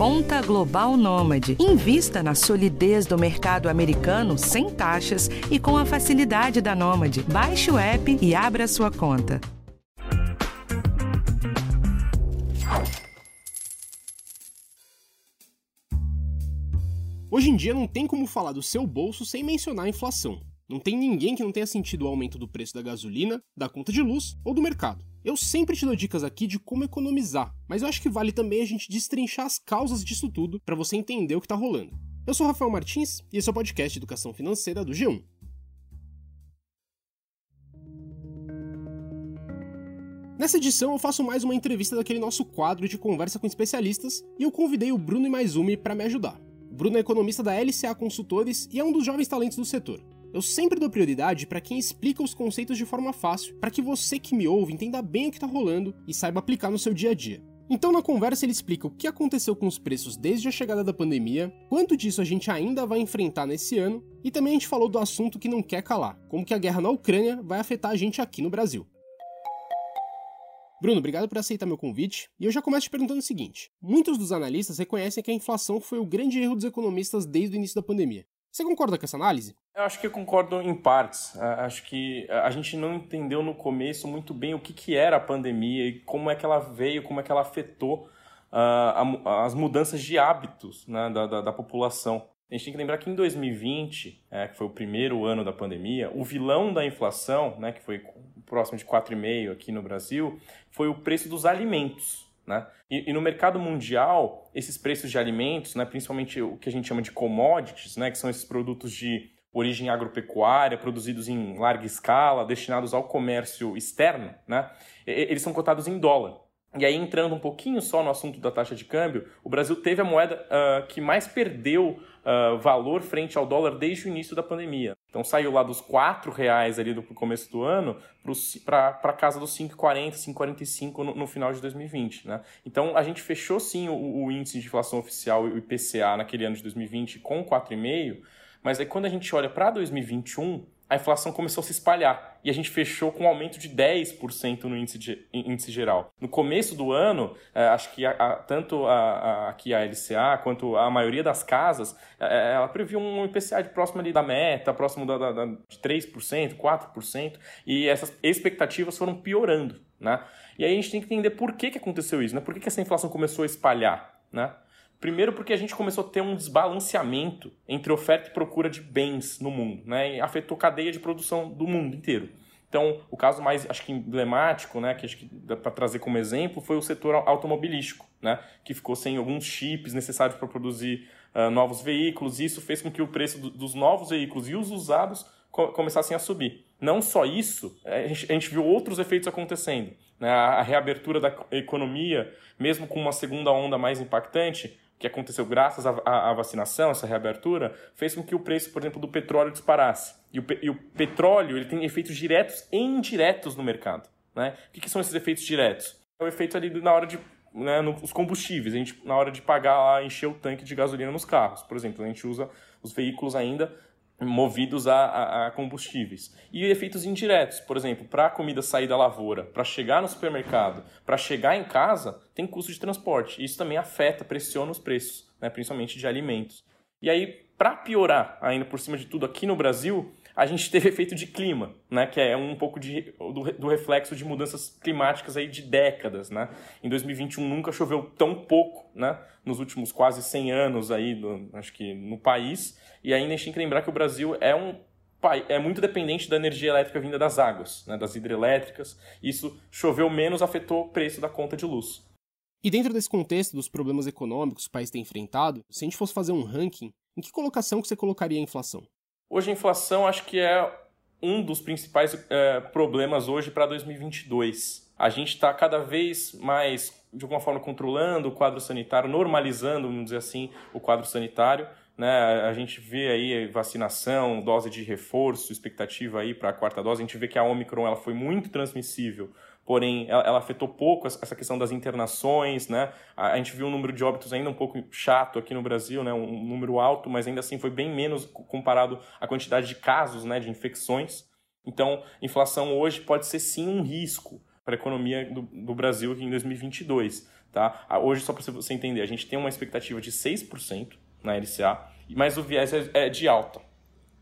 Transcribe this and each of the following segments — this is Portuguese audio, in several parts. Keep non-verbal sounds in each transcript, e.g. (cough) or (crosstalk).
Conta Global Nômade. Invista na solidez do mercado americano sem taxas e com a facilidade da Nômade. Baixe o app e abra sua conta. Hoje em dia não tem como falar do seu bolso sem mencionar a inflação. Não tem ninguém que não tenha sentido o aumento do preço da gasolina, da conta de luz ou do mercado. Eu sempre te dou dicas aqui de como economizar, mas eu acho que vale também a gente destrinchar as causas disso tudo para você entender o que está rolando. Eu sou Rafael Martins e esse é o podcast Educação Financeira do G1. Nessa edição eu faço mais uma entrevista daquele nosso quadro de conversa com especialistas e eu convidei o Bruno Imaizumi para me ajudar. Bruno é economista da LCA Consultores e é um dos jovens talentos do setor. Eu sempre dou prioridade para quem explica os conceitos de forma fácil, para que você que me ouve entenda bem o que está rolando e saiba aplicar no seu dia a dia. Então, na conversa, ele explica o que aconteceu com os preços desde a chegada da pandemia, quanto disso a gente ainda vai enfrentar nesse ano, e também a gente falou do assunto que não quer calar, como que a guerra na Ucrânia vai afetar a gente aqui no Brasil. Bruno, obrigado por aceitar meu convite. E eu já começo te perguntando o seguinte: muitos dos analistas reconhecem que a inflação foi o grande erro dos economistas desde o início da pandemia. Você concorda com essa análise? Eu acho que eu concordo em partes. Acho que a gente não entendeu no começo muito bem o que, que era a pandemia e como é que ela veio, como é que ela afetou uh, as mudanças de hábitos né, da, da, da população. A gente tem que lembrar que em 2020, é, que foi o primeiro ano da pandemia, o vilão da inflação, né, que foi próximo de 4,5% aqui no Brasil, foi o preço dos alimentos. Né? E, e, no mercado mundial, esses preços de alimentos, né, principalmente o que a gente chama de commodities, né, que são esses produtos de origem agropecuária, produzidos em larga escala, destinados ao comércio externo, né, eles são cotados em dólar. E aí, entrando um pouquinho só no assunto da taxa de câmbio, o Brasil teve a moeda uh, que mais perdeu uh, valor frente ao dólar desde o início da pandemia. Então saiu lá dos R$ reais ali do começo do ano para casa dos 5,40, 5,45 no, no final de 2020. Né? Então a gente fechou sim o, o índice de inflação oficial, o IPCA, naquele ano de 2020 com 4,5, mas aí quando a gente olha para 2021, a inflação começou a se espalhar e a gente fechou com um aumento de 10% no índice, de, índice geral. No começo do ano, é, acho que a, a, tanto a, aqui a LCA quanto a maioria das casas, é, ela previu um IPCA de próximo ali da meta, próximo da, da, da, de 3%, 4%, e essas expectativas foram piorando. Né? E aí a gente tem que entender por que, que aconteceu isso, né? por que, que essa inflação começou a espalhar. Né? Primeiro porque a gente começou a ter um desbalanceamento entre oferta e procura de bens no mundo, né? E afetou cadeia de produção do mundo inteiro. Então, o caso mais, acho que emblemático, né, que acho que dá para trazer como exemplo, foi o setor automobilístico, né, que ficou sem alguns chips necessários para produzir uh, novos veículos, e isso fez com que o preço do, dos novos veículos e os usados co começassem a subir. Não só isso, a gente, a gente viu outros efeitos acontecendo. Né, a reabertura da economia, mesmo com uma segunda onda mais impactante, que aconteceu graças à, vacinação, essa reabertura, fez com que o preço, por exemplo, do petróleo disparasse. E o, e o petróleo ele tem efeitos diretos e indiretos no mercado. Né? O que, que são esses efeitos diretos? É o efeito ali na hora de né, nos combustíveis, a gente, na hora de pagar lá, encher o tanque de gasolina nos carros. Por exemplo, a gente usa os veículos ainda movidos a, a, a, combustíveis. E efeitos indiretos, por exemplo, para a comida sair da lavoura, para chegar no supermercado, para chegar em casa, tem custo de transporte. Isso também afeta, pressiona os preços, né, principalmente de alimentos. E aí, para piorar, ainda por cima de tudo, aqui no Brasil, a gente teve efeito de clima, né, que é um pouco de, do, do, reflexo de mudanças climáticas aí de décadas. Né? Em 2021 nunca choveu tão pouco, né, nos últimos quase 100 anos aí, do, acho que no país. E ainda a gente tem que lembrar que o Brasil é um é muito dependente da energia elétrica vinda das águas, né, das hidrelétricas. Isso choveu menos, afetou o preço da conta de luz. E dentro desse contexto dos problemas econômicos que o país tem enfrentado, se a gente fosse fazer um ranking, em que colocação que você colocaria a inflação? Hoje a inflação acho que é um dos principais é, problemas hoje para 2022. A gente está cada vez mais, de alguma forma, controlando o quadro sanitário, normalizando, vamos dizer assim, o quadro sanitário. Né? A gente vê aí vacinação, dose de reforço, expectativa aí para a quarta dose. A gente vê que a Omicron ela foi muito transmissível porém ela, afetou pouco essa questão das internações, né? A, gente viu um número de óbitos ainda um pouco chato aqui no Brasil, né? Um, número alto, mas ainda assim foi bem menos comparado à quantidade de casos, né? De infecções. Então, inflação hoje pode ser sim um risco para a economia do, do Brasil em 2022. Tá? Hoje, só para você entender, a gente tem uma expectativa de 6% na LCA, mas o viés é, é de alta.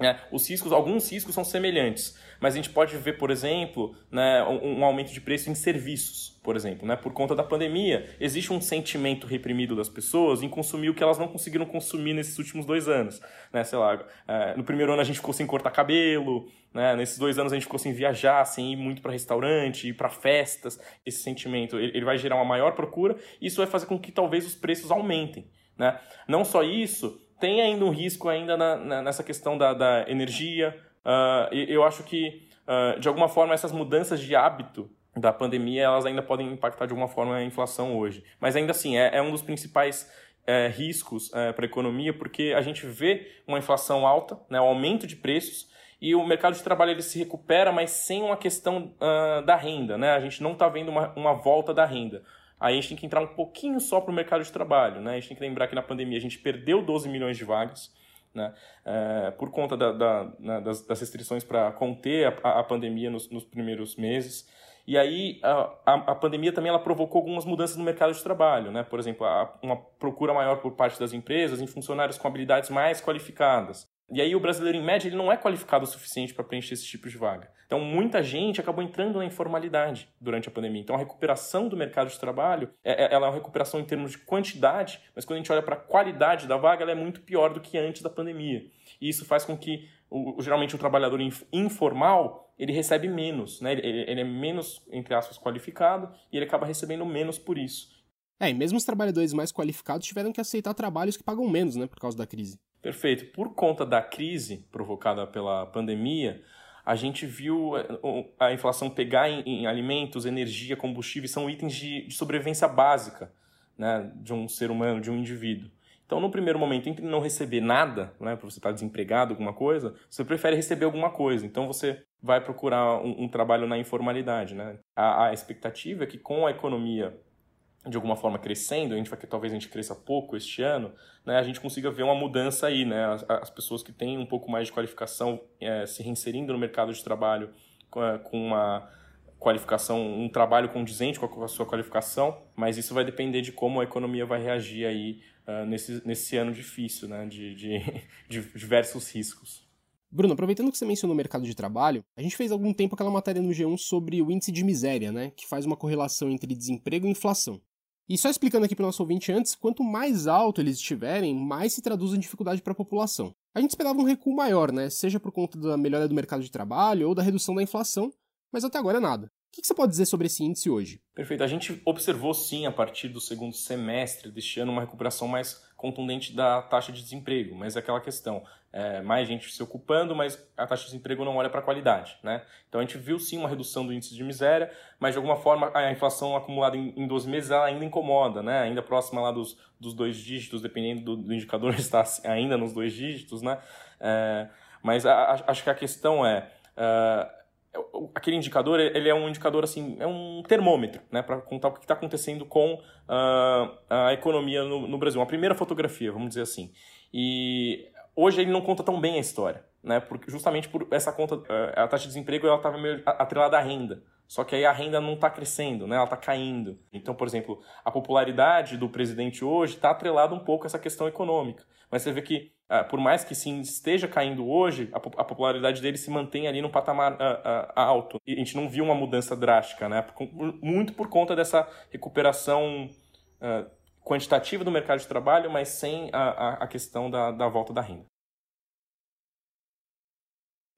Né? Os riscos, alguns riscos são semelhantes, mas a gente pode ver, por exemplo, né, um, um, aumento de preço em serviços, por exemplo. Né? Por conta da pandemia, existe um sentimento reprimido das pessoas em consumir o que elas não conseguiram consumir nesses últimos dois anos. Né? Sei lá, é, no primeiro ano a gente ficou sem cortar cabelo, né? nesses dois anos a gente ficou sem viajar, sem ir muito para restaurante, ir para festas. Esse sentimento ele, ele vai gerar uma maior procura e isso vai fazer com que talvez os preços aumentem. Né? Não só isso, tem ainda um risco ainda na, na, nessa questão da, da energia. Uh, eu acho que, uh, de alguma forma, essas mudanças de hábito da pandemia, elas ainda podem impactar de alguma forma a inflação hoje. Mas ainda assim, é, é um dos principais é, riscos é, para a economia, porque a gente vê uma inflação alta, né, um aumento de preços, e o mercado de trabalho ele se recupera, mas sem uma questão uh, da renda. Né? A gente não está vendo uma, uma volta da renda aí a gente tem que entrar um pouquinho só para o mercado de trabalho. Né? A gente tem que lembrar que na pandemia a gente perdeu 12 milhões de vagas. Né? É, por conta da, da, né, das, das, restrições para conter a, a pandemia nos, nos, primeiros meses. E aí a, a, a, pandemia também ela provocou algumas mudanças no mercado de trabalho, né? Por exemplo, uma procura maior por parte das empresas em funcionários com habilidades mais qualificadas. E aí o brasileiro, em média, ele não é qualificado o suficiente para preencher esse tipo de vaga. Então, muita gente acabou entrando na informalidade durante a pandemia. Então, a recuperação do mercado de trabalho, é, é ela é uma recuperação em termos de quantidade, mas quando a gente olha para a qualidade da vaga, ela é muito pior do que antes da pandemia. E isso faz com que, o, geralmente, o trabalhador informal, ele recebe menos, né? Ele, ele é menos, entre aspas, qualificado e ele acaba recebendo menos por isso. É, e mesmo os trabalhadores mais qualificados tiveram que aceitar trabalhos que pagam menos, né, por causa da crise. Perfeito. Por conta da crise provocada pela pandemia, a gente viu eh, a inflação pegar em, alimentos, energia, combustíveis, são itens de, de sobrevivência básica né, de um ser humano, de um indivíduo. Então, no primeiro momento, entre não receber nada, né, para você estar tá desempregado, alguma coisa, você prefere receber alguma coisa. Então, você vai procurar um, um trabalho na informalidade. Né? A, a expectativa é que com a economia de alguma forma crescendo, a gente vai que talvez a gente cresça pouco este ano, né, a gente consiga ver uma mudança aí, né, as, as pessoas que têm um pouco mais de qualificação é, se reinserindo no mercado de trabalho com, é, com, uma qualificação, um trabalho condizente com a, sua qualificação, mas isso vai depender de como a economia vai reagir aí uh, nesse, nesse ano difícil, né, de, de, (laughs) de diversos riscos. Bruno, aproveitando que você mencionou o mercado de trabalho, a gente fez algum tempo aquela matéria no G1 sobre o índice de miséria, né, que faz uma correlação entre desemprego e inflação. E só explicando aqui para o nosso ouvinte antes, quanto mais alto eles estiverem, mais se traduz em dificuldade para a população. A gente esperava um recuo maior, né? Seja por conta da melhora do mercado de trabalho ou da redução da inflação, mas até agora nada. O que você pode dizer sobre esse índice hoje? Perfeito. A gente observou sim, a partir do segundo semestre deste ano, uma recuperação mais contundente da taxa de desemprego, mas é aquela questão, é, mais gente se ocupando, mas a taxa de desemprego não olha para a qualidade. Né? Então a gente viu sim uma redução do índice de miséria, mas de alguma forma a inflação acumulada em, em 12 meses ela ainda incomoda, né? ainda próxima lá dos, dos dois dígitos, dependendo do, do indicador, (laughs) está ainda nos dois dígitos. Né? É, mas a, a, acho que a questão é. Uh, aquele indicador ele é um indicador assim é um termômetro né para contar o que está acontecendo com uh, a economia no, no, Brasil. Uma primeira fotografia vamos dizer assim. E hoje ele não conta tão bem a história né porque justamente por essa conta uh, a taxa de desemprego ela estava meio atrelada à renda só que aí a renda não está crescendo, né? ela está caindo. Então, por exemplo, a popularidade do presidente hoje está atrelada um pouco a essa questão econômica. Mas você vê que, ah, por mais que sim esteja caindo hoje, a, popularidade dele se mantém ali num patamar ah, ah, alto. E a gente não viu uma mudança drástica, né? muito por conta dessa recuperação quantitativa do mercado de trabalho, mas sem a, a questão da, da volta da renda.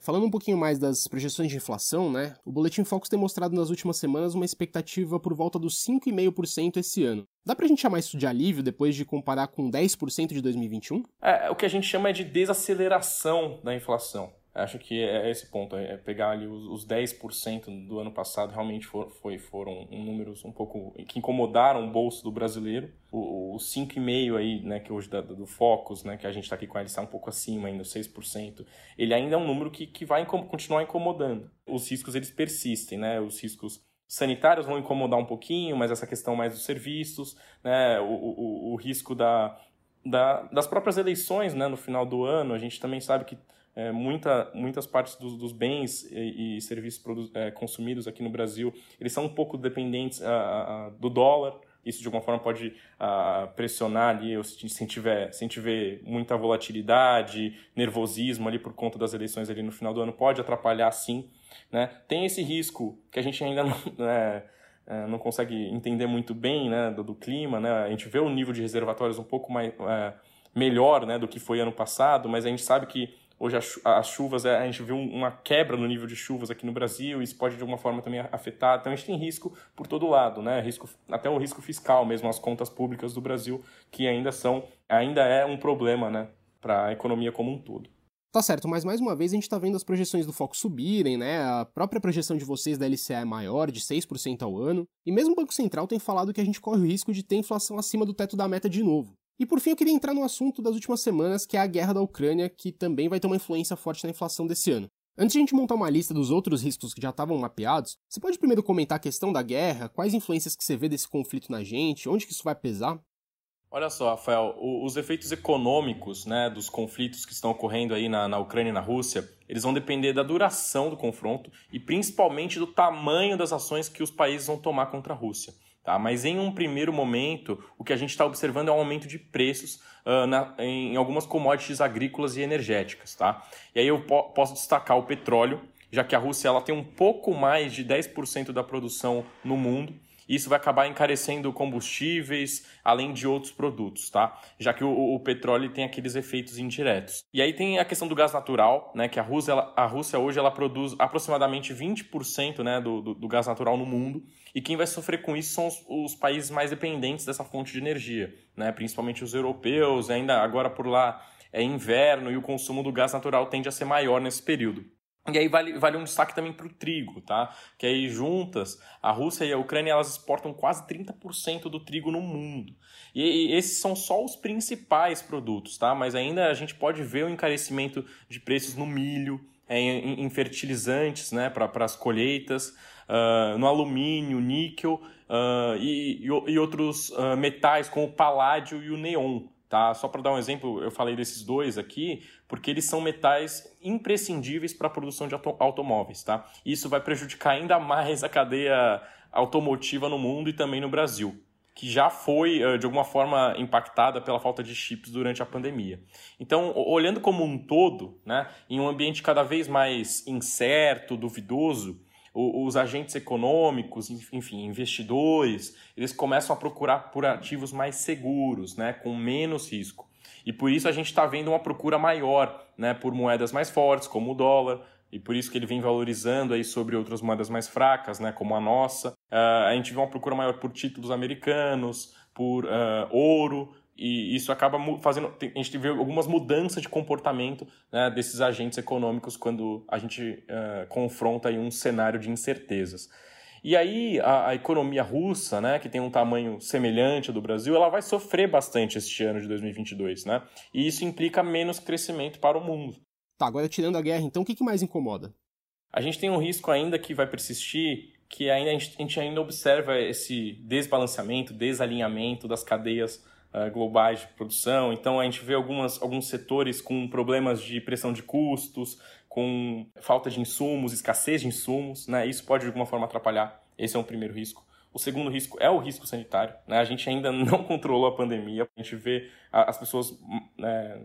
Falando um pouquinho mais das projeções de inflação, né? O Boletim Focus tem mostrado nas últimas semanas uma expectativa por volta dos 5,5% esse ano. Dá pra gente chamar isso de alívio depois de comparar com 10% de 2021? É, o que a gente chama é de desaceleração da inflação. Acho que é esse ponto, é pegar ali os, os 10% do ano passado realmente for, foi, foram números um pouco que incomodaram o bolso do brasileiro. O, o 5,5% aí, né, que hoje da, do Focus, né, que a gente está aqui com ele, está um pouco acima ainda, 6%, ele ainda é um número que, que vai continuar incomodando. Os riscos, eles persistem, né, os riscos sanitários vão incomodar um pouquinho, mas essa questão mais dos serviços, né, o, o, o risco da, da, das próprias eleições, né, no final do ano, a gente também sabe que é, muita, muitas partes dos, dos bens e, e serviços é, consumidos aqui no Brasil, eles são um pouco dependentes a, a, do dólar, Isso de alguma forma pode pressionar ali, ou se, se, tiver, se vê muita volatilidade, nervosismo ali por conta das eleições ali no final do ano, pode atrapalhar sim. Né? Tem esse risco que a gente ainda não, (laughs) né, é, não consegue entender muito bem né, do, do, clima. Né? A gente vê o nível de reservatórios um pouco mais, é, melhor né, do que foi ano passado, mas a gente sabe que Hoje as chuvas, é, a gente viu uma quebra no nível de chuvas aqui no Brasil, isso pode de alguma forma também afetar. Então a gente tem risco por todo lado, né? Risco, até o risco fiscal mesmo, as contas públicas do Brasil, que ainda são, ainda é um problema, né? Para a economia como um todo. Tá certo, mas mais uma vez a gente está vendo as projeções do Foco subirem, né? A própria projeção de vocês da LCA é maior, de 6% ao ano. E mesmo o Banco Central tem falado que a gente corre o risco de ter inflação acima do teto da meta de novo. E por fim, eu queria entrar no assunto das últimas semanas, que é a guerra da Ucrânia, que também vai ter uma influência forte na inflação desse ano. Antes de a gente montar uma lista dos outros riscos que já estavam mapeados, você pode primeiro comentar a questão da guerra, quais influências que você vê desse conflito na gente, onde que isso vai pesar? Olha só, Rafael, os efeitos econômicos né, dos conflitos que estão ocorrendo aí na, na Ucrânia e na Rússia, eles vão depender da duração do confronto e principalmente do tamanho das ações que os países vão tomar contra a Rússia. Tá? Mas em um primeiro momento, o que a gente está observando é um aumento de preços uh, na, em, algumas commodities agrícolas e energéticas. Tá? E aí eu po posso destacar o petróleo, já que a Rússia ela tem um pouco mais de 10% da produção no mundo isso vai acabar encarecendo combustíveis, além de outros produtos, tá? Já que o, o, petróleo tem aqueles efeitos indiretos. E aí tem a questão do gás natural, né? Que a Rússia, ela, a Rússia hoje ela produz aproximadamente 20% né, do, do, do, gás natural no mundo. E quem vai sofrer com isso são os, os países mais dependentes dessa fonte de energia, né? Principalmente os europeus, ainda agora por lá é inverno e o consumo do gás natural tende a ser maior nesse período. E aí vale, vale um destaque também para o trigo, tá? Que aí juntas, a Rússia e a Ucrânia elas exportam quase 30% do trigo no mundo. E, e, esses são só os principais produtos, tá? Mas ainda a gente pode ver o encarecimento de preços no milho, é, em, em, fertilizantes, né? Para as colheitas, uh, no alumínio, níquel uh, e, e, outros uh, metais como o paládio e o neon, Tá? Só para dar um exemplo, eu falei desses dois aqui, porque eles são metais imprescindíveis para a produção de auto automóveis. Tá? Isso vai prejudicar ainda mais a cadeia automotiva no mundo e também no Brasil, que já foi, de alguma forma, impactada pela falta de chips durante a pandemia. Então, olhando como um todo, né, em um ambiente cada vez mais incerto, duvidoso, os agentes econômicos, enfim, investidores, eles começam a procurar por ativos mais seguros, né, com menos risco. E por isso a gente está vendo uma procura maior né, por moedas mais fortes, como o dólar, e por isso que ele vem valorizando aí sobre outras moedas mais fracas, né, como a nossa. Uh, a gente vê uma procura maior por títulos americanos, por uh, ouro, e isso acaba fazendo. A gente vê algumas mudanças de comportamento né, desses agentes econômicos quando a gente uh, confronta aí um cenário de incertezas. E aí a, a, economia russa, né, que tem um tamanho semelhante ao do Brasil, ela vai sofrer bastante este ano de 2022, né? E isso implica menos crescimento para o mundo. Tá, agora tirando a guerra, então o que, que mais incomoda? A gente tem um risco ainda que vai persistir, que ainda a gente, a gente ainda observa esse desbalanceamento, desalinhamento das cadeias uh, globais de produção. Então a gente vê algumas, alguns setores com problemas de pressão de custos, com falta de insumos, escassez de insumos, né? Isso pode de alguma forma atrapalhar. Esse é um primeiro risco. O segundo risco é o risco sanitário. Né? A gente ainda (laughs) não controlou a pandemia. A gente vê as pessoas né,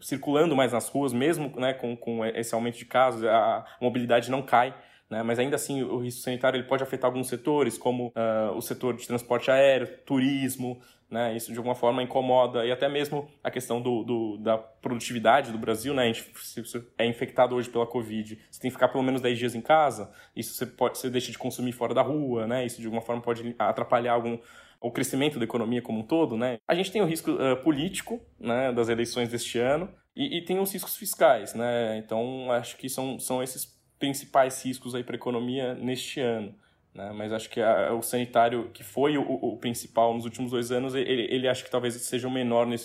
circulando mais nas ruas, mesmo né, com, com esse aumento de casos, a mobilidade não cai. Né? Mas ainda assim, o risco sanitário ele pode afetar alguns setores, como uh, o setor de transporte aéreo, turismo, né? Isso de alguma forma incomoda e até mesmo a questão do, do, da produtividade do Brasil, né? A gente, se você é infectado hoje pela Covid, você tem que ficar pelo menos 10 dias em casa, isso você pode, você deixa de consumir fora da rua, né? Isso de alguma forma pode atrapalhar algum o crescimento da economia como um todo, né? A gente tem o risco uh, político, né, das eleições deste ano e, e, tem os riscos fiscais, né? Então acho que são, são esses principais riscos aí para a economia neste ano. Né? Mas acho que a, o sanitário, que foi o, o, principal nos últimos dois anos, ele, ele acho que talvez seja o menor né,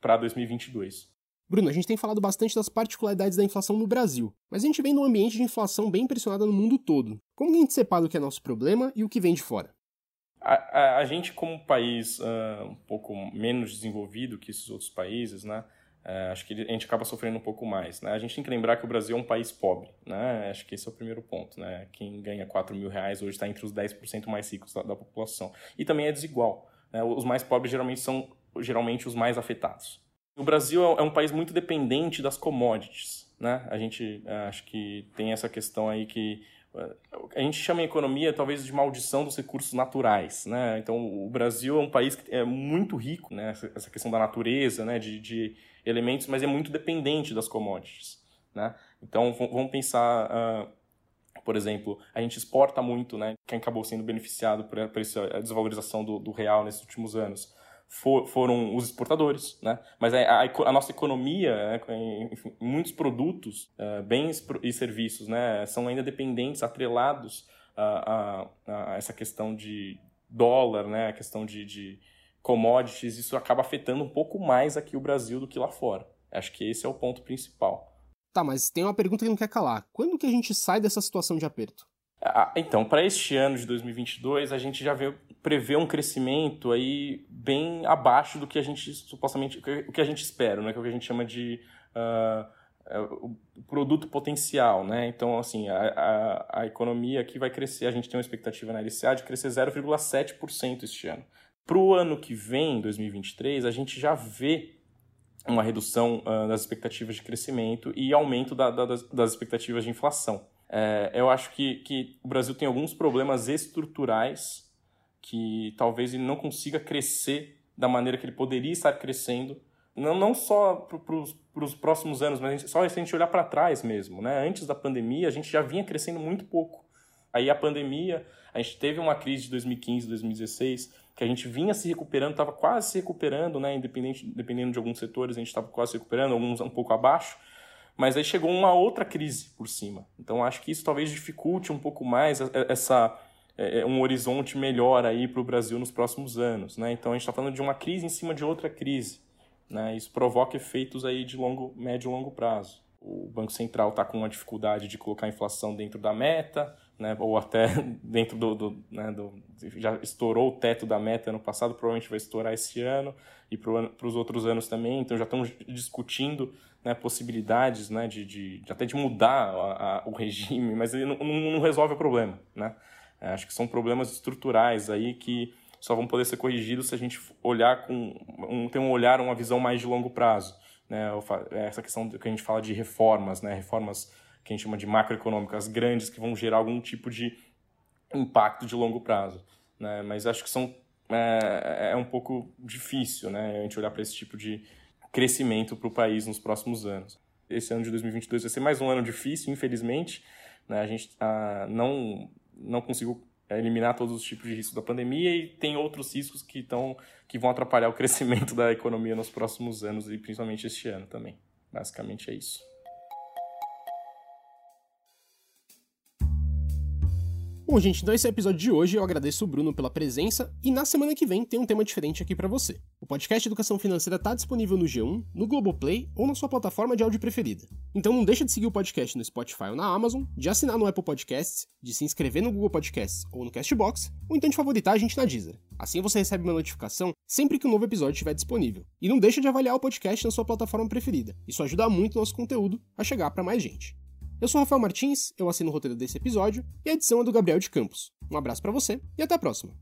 para 2022. Bruno, a gente tem falado bastante das particularidades da inflação no Brasil, mas a gente vem num ambiente de inflação bem pressionada no mundo todo. Como a gente separa o que é nosso problema e o que vem de fora? A, a, a gente, como país uh, um pouco menos desenvolvido que esses outros países, né, é, acho que a gente acaba sofrendo um pouco mais. Né? A gente tem que lembrar que o Brasil é um país pobre. Né? Acho que esse é o primeiro ponto. Né? Quem ganha 4 mil reais hoje está entre os 10% mais ricos da, da, população. E também é desigual. Né? Os mais pobres geralmente são geralmente os mais afetados. O Brasil é, é um país muito dependente das commodities. Né? A gente é, acho que tem essa questão aí que a gente chama em economia talvez de maldição dos recursos naturais, né? Então o Brasil é um país que é muito rico, né? Essa questão da natureza, né? De, de elementos, mas é muito dependente das commodities, né? Então vamos pensar, uh, por exemplo, a gente exporta muito, né? Quem acabou sendo beneficiado por, por essa desvalorização do, do real nesses últimos anos for, foram os exportadores, né? Mas a, a, a nossa economia, né, enfim, muitos produtos, uh, bens e serviços, né, são ainda dependentes, atrelados a, a, a, essa questão de dólar, né, a questão de, de commodities, isso acaba afetando um pouco mais aqui o Brasil do que lá fora. Acho que esse é o ponto principal. Tá, mas tem uma pergunta que não quer calar. Quando que a gente sai dessa situação de aperto? Ah, então, para este ano de 2022, a gente já vê, prevê um crescimento aí bem abaixo do que a gente supostamente, o que a gente espera, né? que é o que a gente chama de uh, o produto potencial. Né? Então, assim, a, a, a economia aqui vai crescer, a gente tem uma expectativa na LCA de crescer 0,7% este ano. Para o ano que vem, 2023, a gente já vê uma redução uh, das expectativas de crescimento e aumento da, da, das, das expectativas de inflação. É, eu acho que, que o Brasil tem alguns problemas estruturais que talvez ele não consiga crescer da maneira que ele poderia estar crescendo, não, não só para os próximos anos, mas só se a gente olhar para trás mesmo. Né? Antes da pandemia, a gente já vinha crescendo muito pouco. Aí a pandemia, a gente teve uma crise de 2015, 2016, que a gente vinha se recuperando, estava quase se recuperando, né? Independente, dependendo de alguns setores, a gente estava quase se recuperando, alguns um pouco abaixo. Mas aí chegou uma outra crise por cima. Então acho que isso talvez dificulte um pouco mais essa é, é, um horizonte melhor aí para o Brasil nos próximos anos. Né? Então a gente está falando de uma crise em cima de outra crise. Né? Isso provoca efeitos aí de longo, médio e longo prazo. O Banco Central está com uma dificuldade de colocar a inflação dentro da meta, né? ou até (laughs) dentro do, do, né? do, Já estourou o teto da meta ano passado, provavelmente vai estourar esse ano, e para os outros anos também. Então já estão discutindo né, possibilidades né, de, de, até de mudar a, a, o regime, mas ele não, não, não resolve o problema. Né? É, acho que são problemas estruturais aí que só vão poder ser corrigidos se a gente olhar com um, ter um olhar, uma visão mais de longo prazo. Né? É essa questão que a gente fala de reformas, né? reformas que a gente chama de macroeconômicas grandes que vão gerar algum tipo de impacto de longo prazo. Né? Mas acho que são é, é um pouco difícil né? a gente olhar para esse tipo de, crescimento para o país nos próximos anos. Esse ano de 2022 vai ser mais um ano difícil, infelizmente. Né? A gente ah, não, não conseguiu eliminar todos os tipos de risco da pandemia e tem outros riscos que, estão, que vão atrapalhar o (laughs) crescimento da economia nos próximos anos e principalmente este ano também. Basicamente é isso. Bom, gente, então esse é o episódio de hoje. Eu agradeço o Bruno pela presença e na semana que vem tem um tema diferente aqui para você. O podcast Educação Financeira está disponível no G1, no Globoplay ou na sua plataforma de áudio preferida. Então não deixa de seguir o podcast no Spotify ou na Amazon, de assinar no Apple Podcasts, de se inscrever no Google Podcasts ou no Castbox, ou então de favoritar a gente na Deezer. Assim você recebe uma notificação sempre que um novo episódio estiver disponível. E não deixa de avaliar o podcast na sua plataforma preferida. Isso ajuda muito o nosso conteúdo a chegar para mais gente. Eu sou Rafael Martins, eu assino o roteiro desse episódio e a edição é do Gabriel de Campos. Um abraço para você e até a próxima.